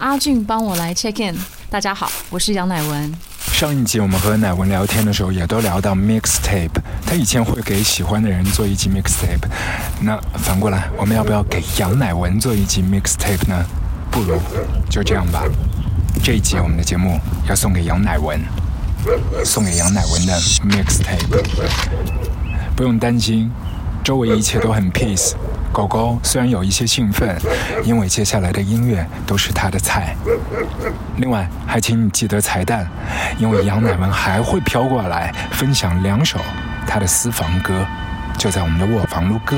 阿俊帮我来 check in。大家好，我是杨乃文。上一集我们和乃文聊天的时候，也都聊到 mixtape。他以前会给喜欢的人做一集 mixtape。那反过来，我们要不要给杨乃文做一集 mixtape 呢？不如就这样吧。这一集我们的节目要送给杨乃文，送给杨乃文的 mixtape。不用担心，周围一切都很 peace。狗狗虽然有一些兴奋，因为接下来的音乐都是它的菜。另外，还请你记得彩蛋，因为羊奶们还会飘过来分享两首他的私房歌，就在我们的卧房录歌。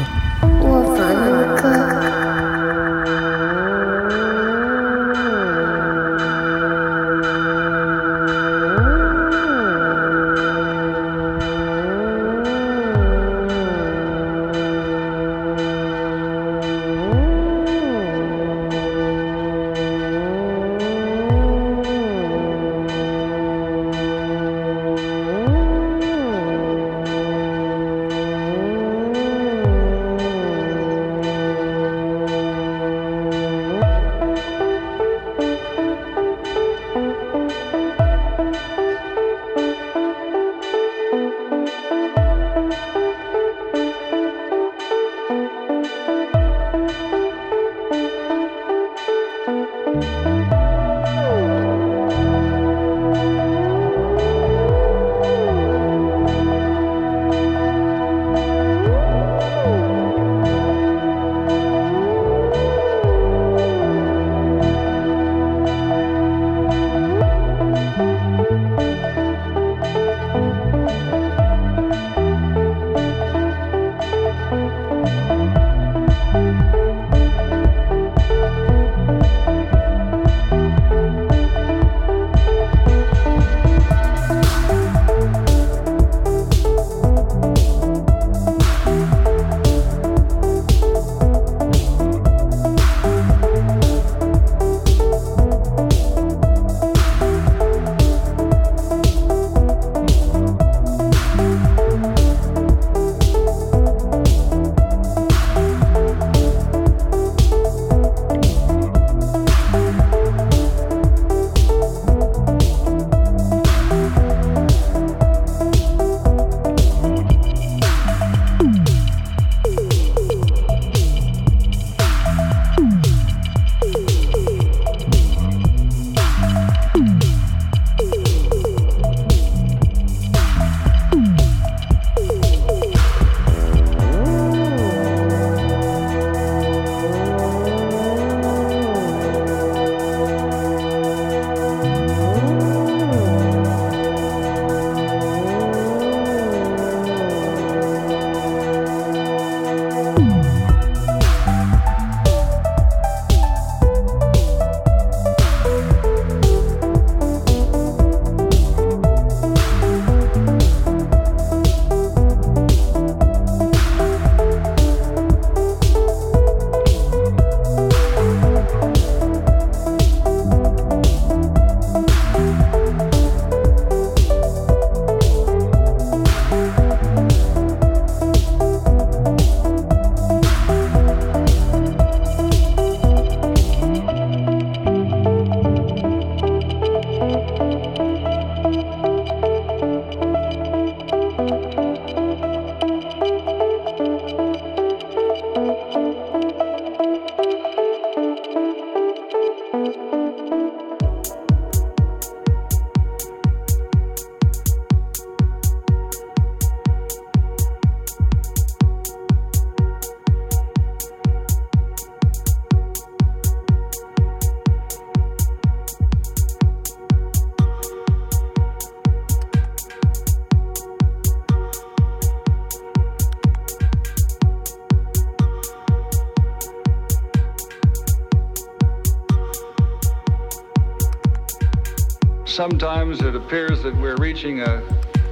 Appears that we're reaching a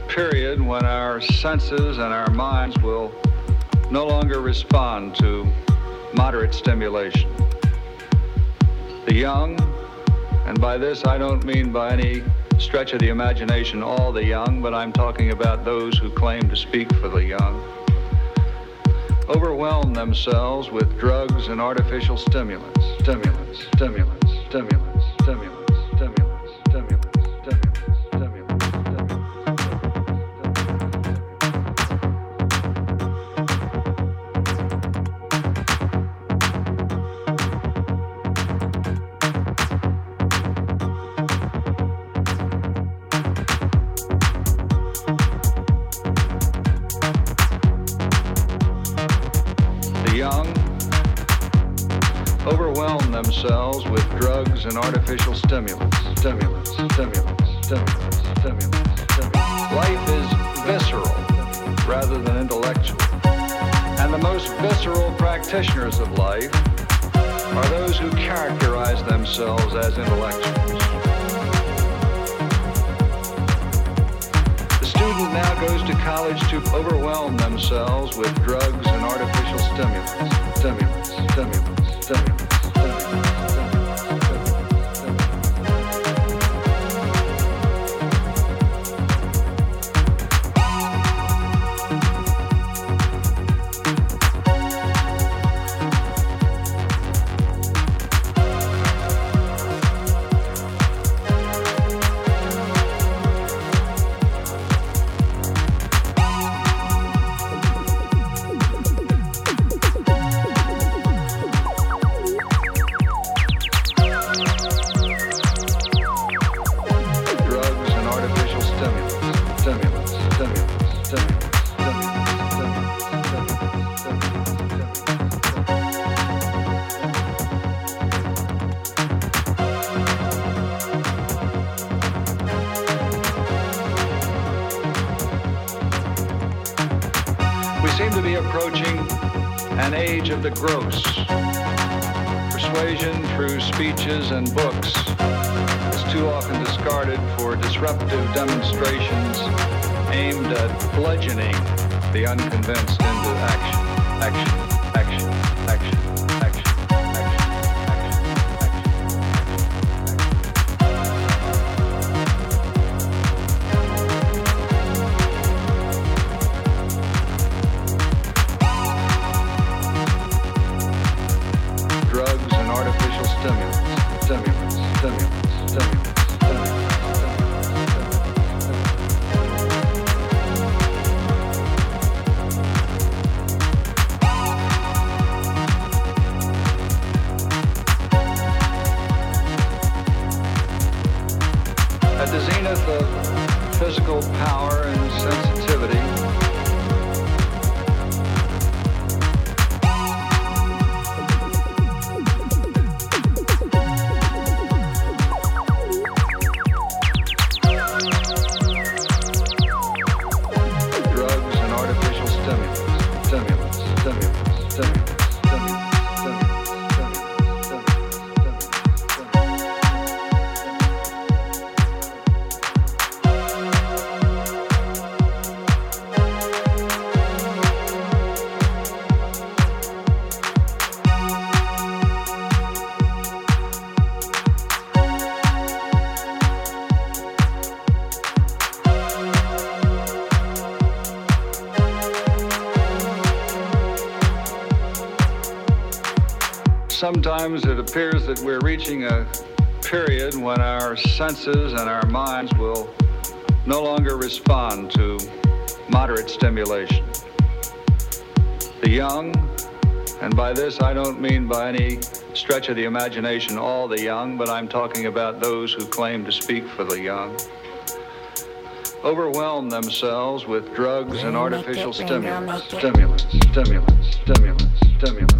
period when our senses and our minds will no longer respond to moderate stimulation. The young, and by this I don't mean by any stretch of the imagination all the young, but I'm talking about those who claim to speak for the young, overwhelm themselves with drugs and artificial stimulants, stimulants, stimulants, stimulants. Artificial stimulants. Stimulants, stimulants, stimulants, stimulants, stimulants. Life is visceral rather than intellectual. And the most visceral practitioners of life are those who characterize themselves as intellectuals. The student now goes to college to overwhelm themselves with drugs and artificial stimulants. Stimulants, stimulants, stimulants. Disruptive demonstrations aimed at bludgeoning the unconvinced into action, action, action, Sometimes it appears that we're reaching a period when our senses and our minds will no longer respond to moderate stimulation. The young, and by this I don't mean by any stretch of the imagination all the young, but I'm talking about those who claim to speak for the young, overwhelm themselves with drugs and artificial stimulants, stimulants, stimulants, stimulants, stimulants,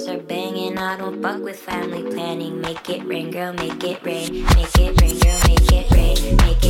walls are banging. I don't fuck with family planning. Make it rain, girl, make it rain. Make it rain, girl, make it rain. Make it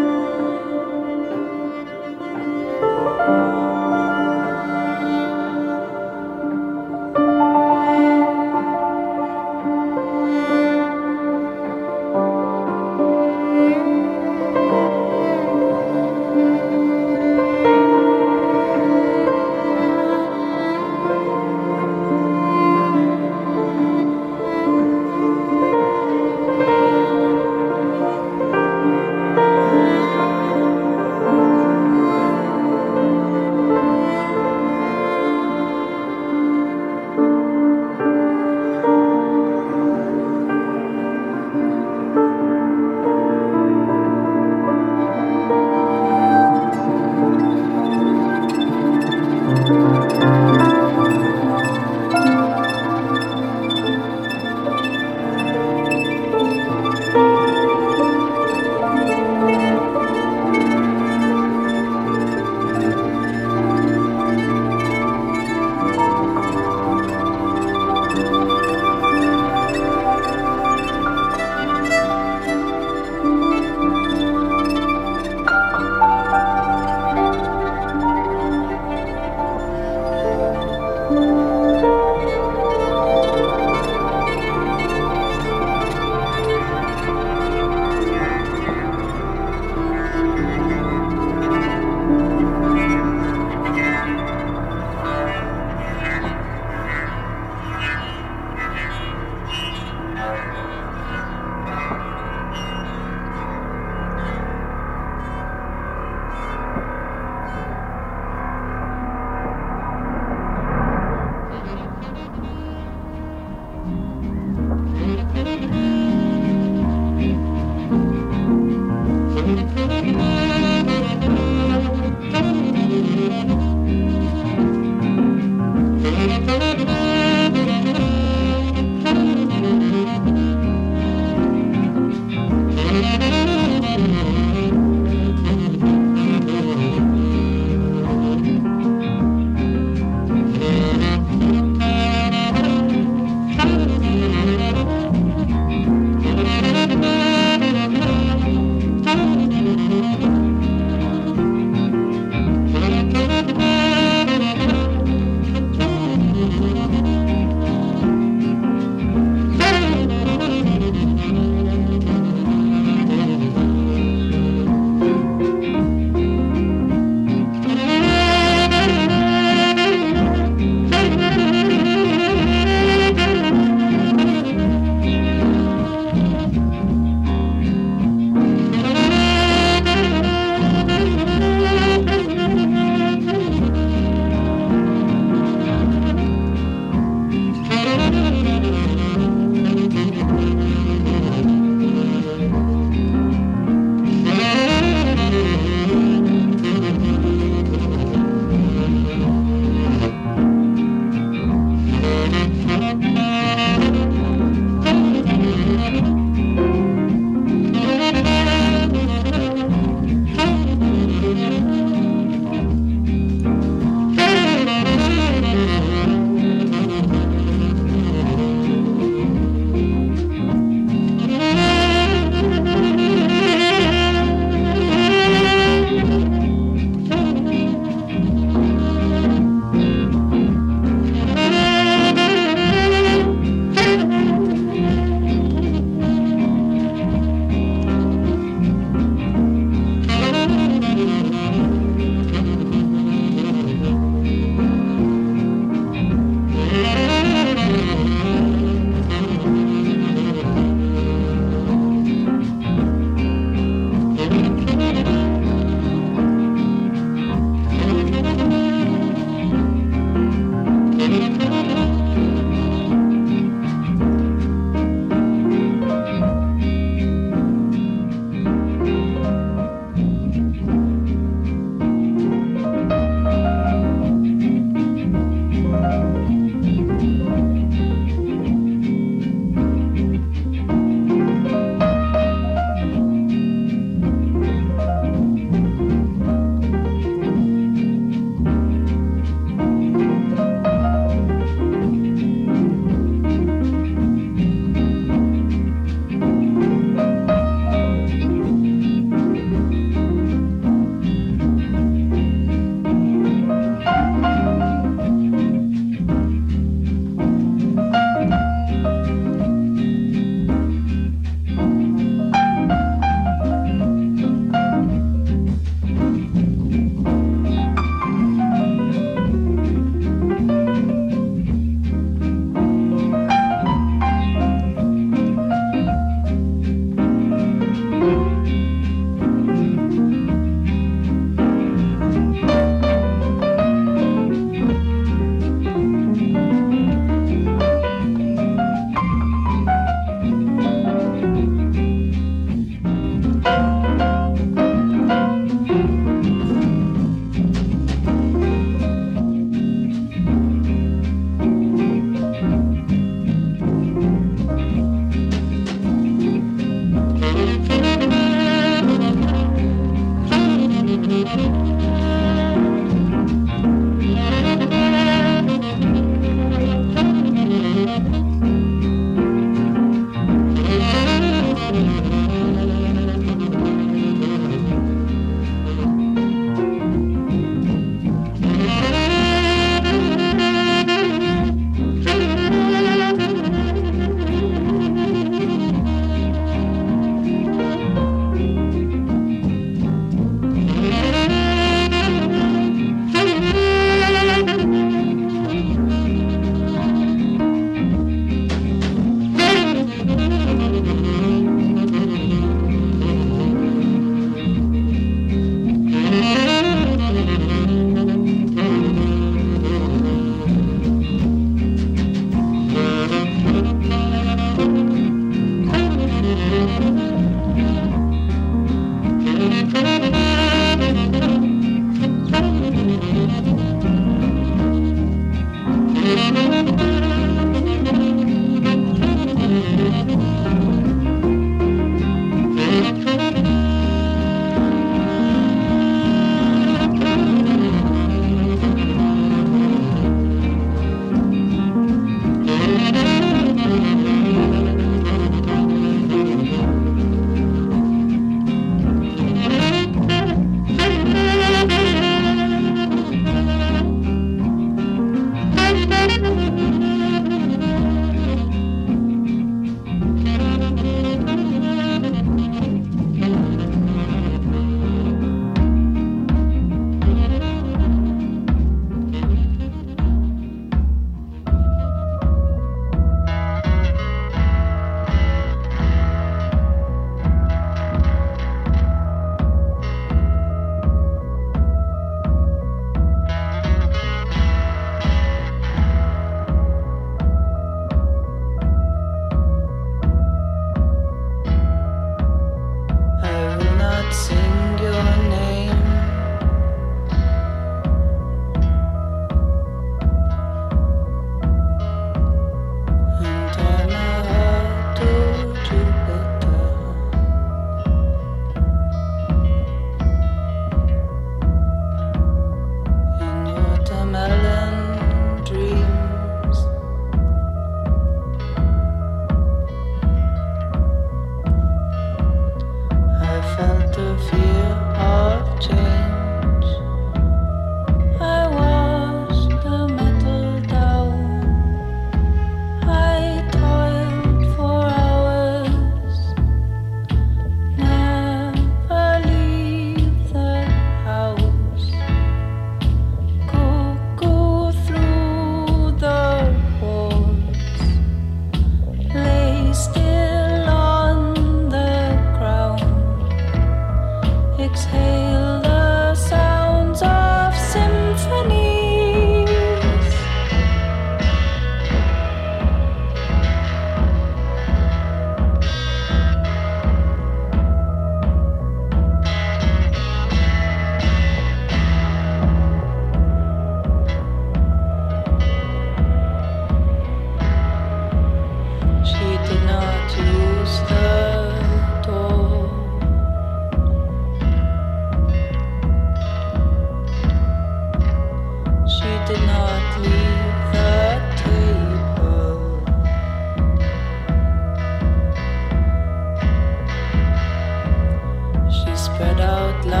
spread out loud.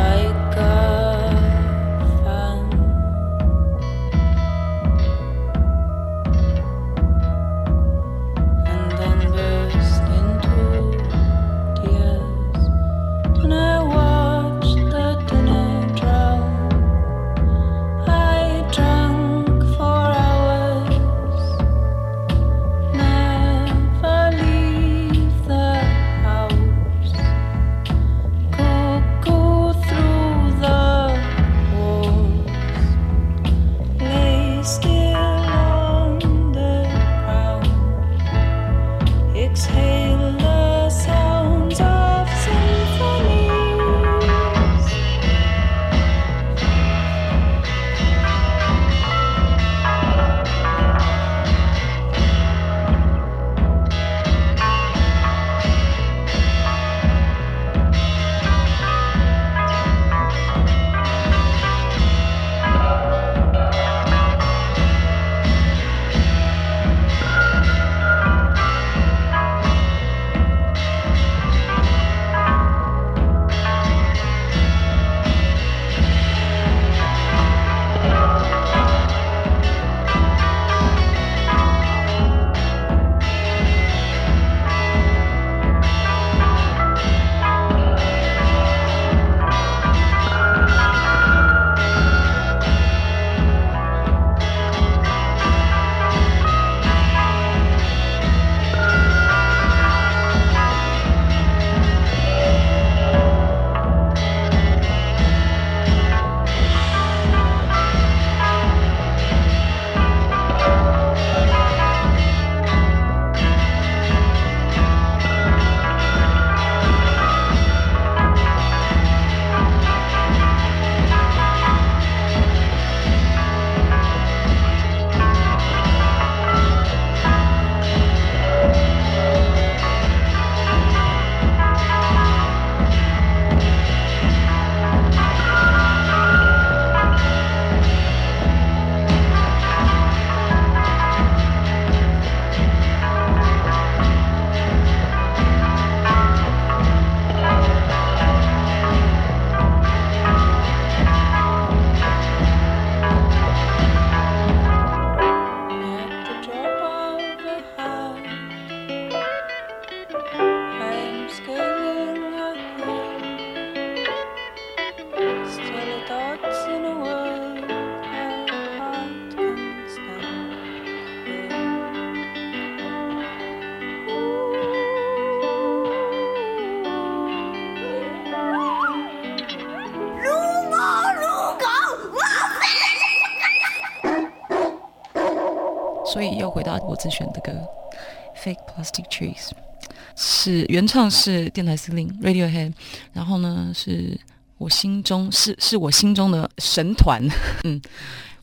是原唱是电台司令 Radiohead，然后呢是我心中是是我心中的神团，嗯，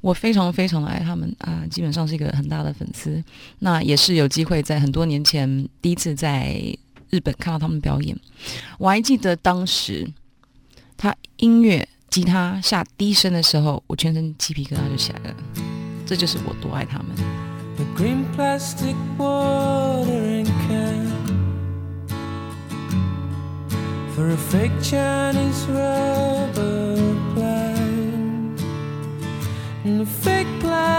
我非常非常的爱他们啊，基本上是一个很大的粉丝。那也是有机会在很多年前第一次在日本看到他们表演，我还记得当时他音乐吉他下低声的时候，我全身鸡皮疙瘩就起来了。这就是我多爱他们。The green plastic watering can for a fake Chinese rubber plant and a fake plastic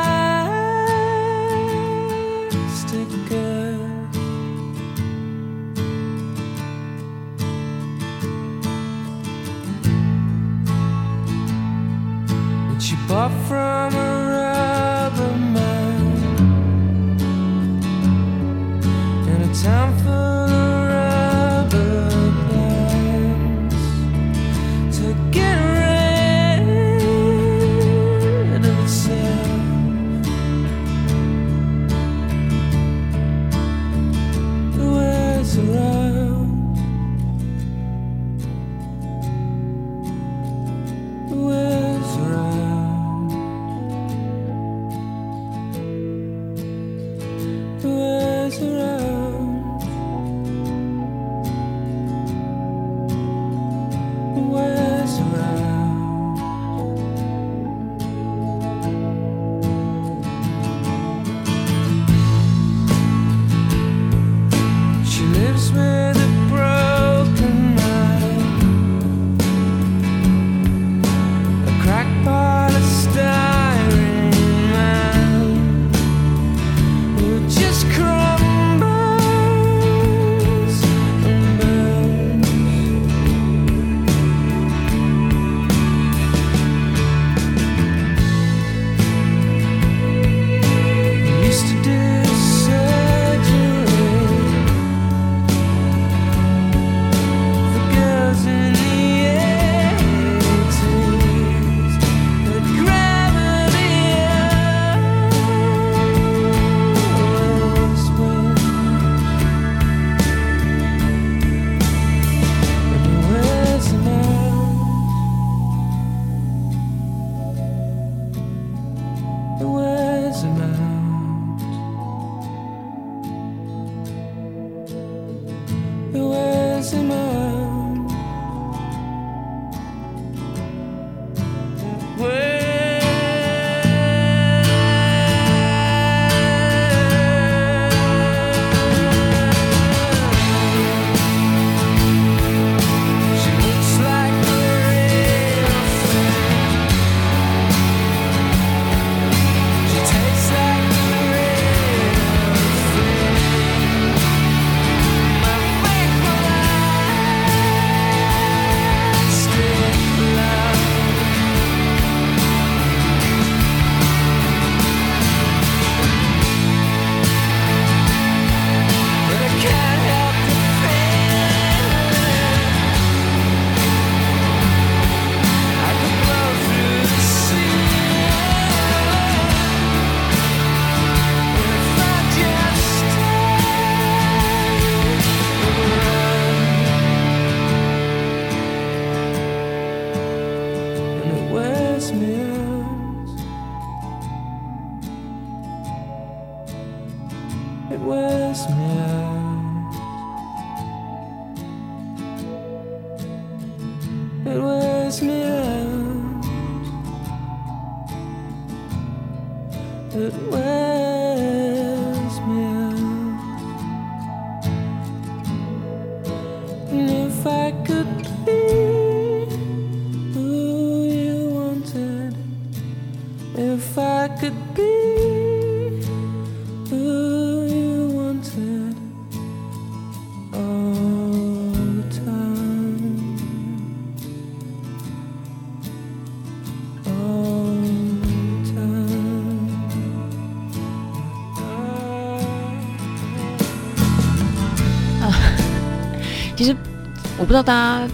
不知道大家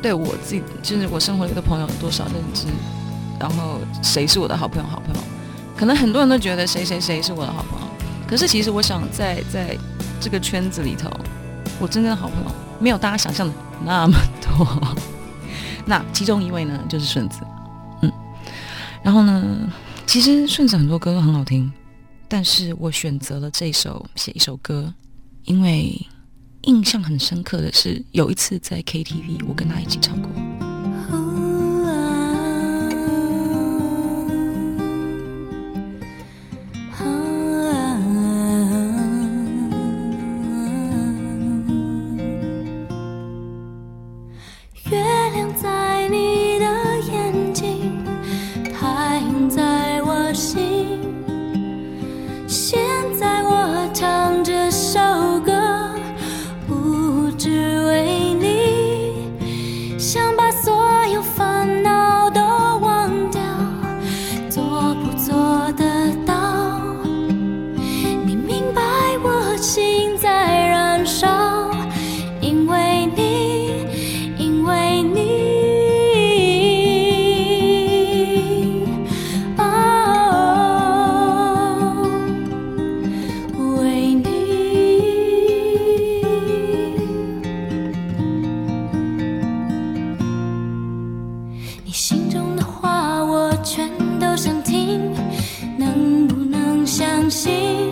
对我自己，就是我生活里的朋友有多少认知，然后谁是我的好朋友？好朋友，可能很多人都觉得谁谁谁是我的好朋友，可是其实我想在在这个圈子里头，我真正的好朋友没有大家想象的那么多。那其中一位呢，就是顺子，嗯，然后呢，其实顺子很多歌都很好听，但是我选择了这首写一首歌，因为印象很深刻的是有一次在 KTV，我跟他一起唱过。心。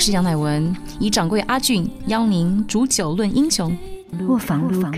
我是杨乃文，以掌柜阿俊邀您煮酒论英雄。卧房录客。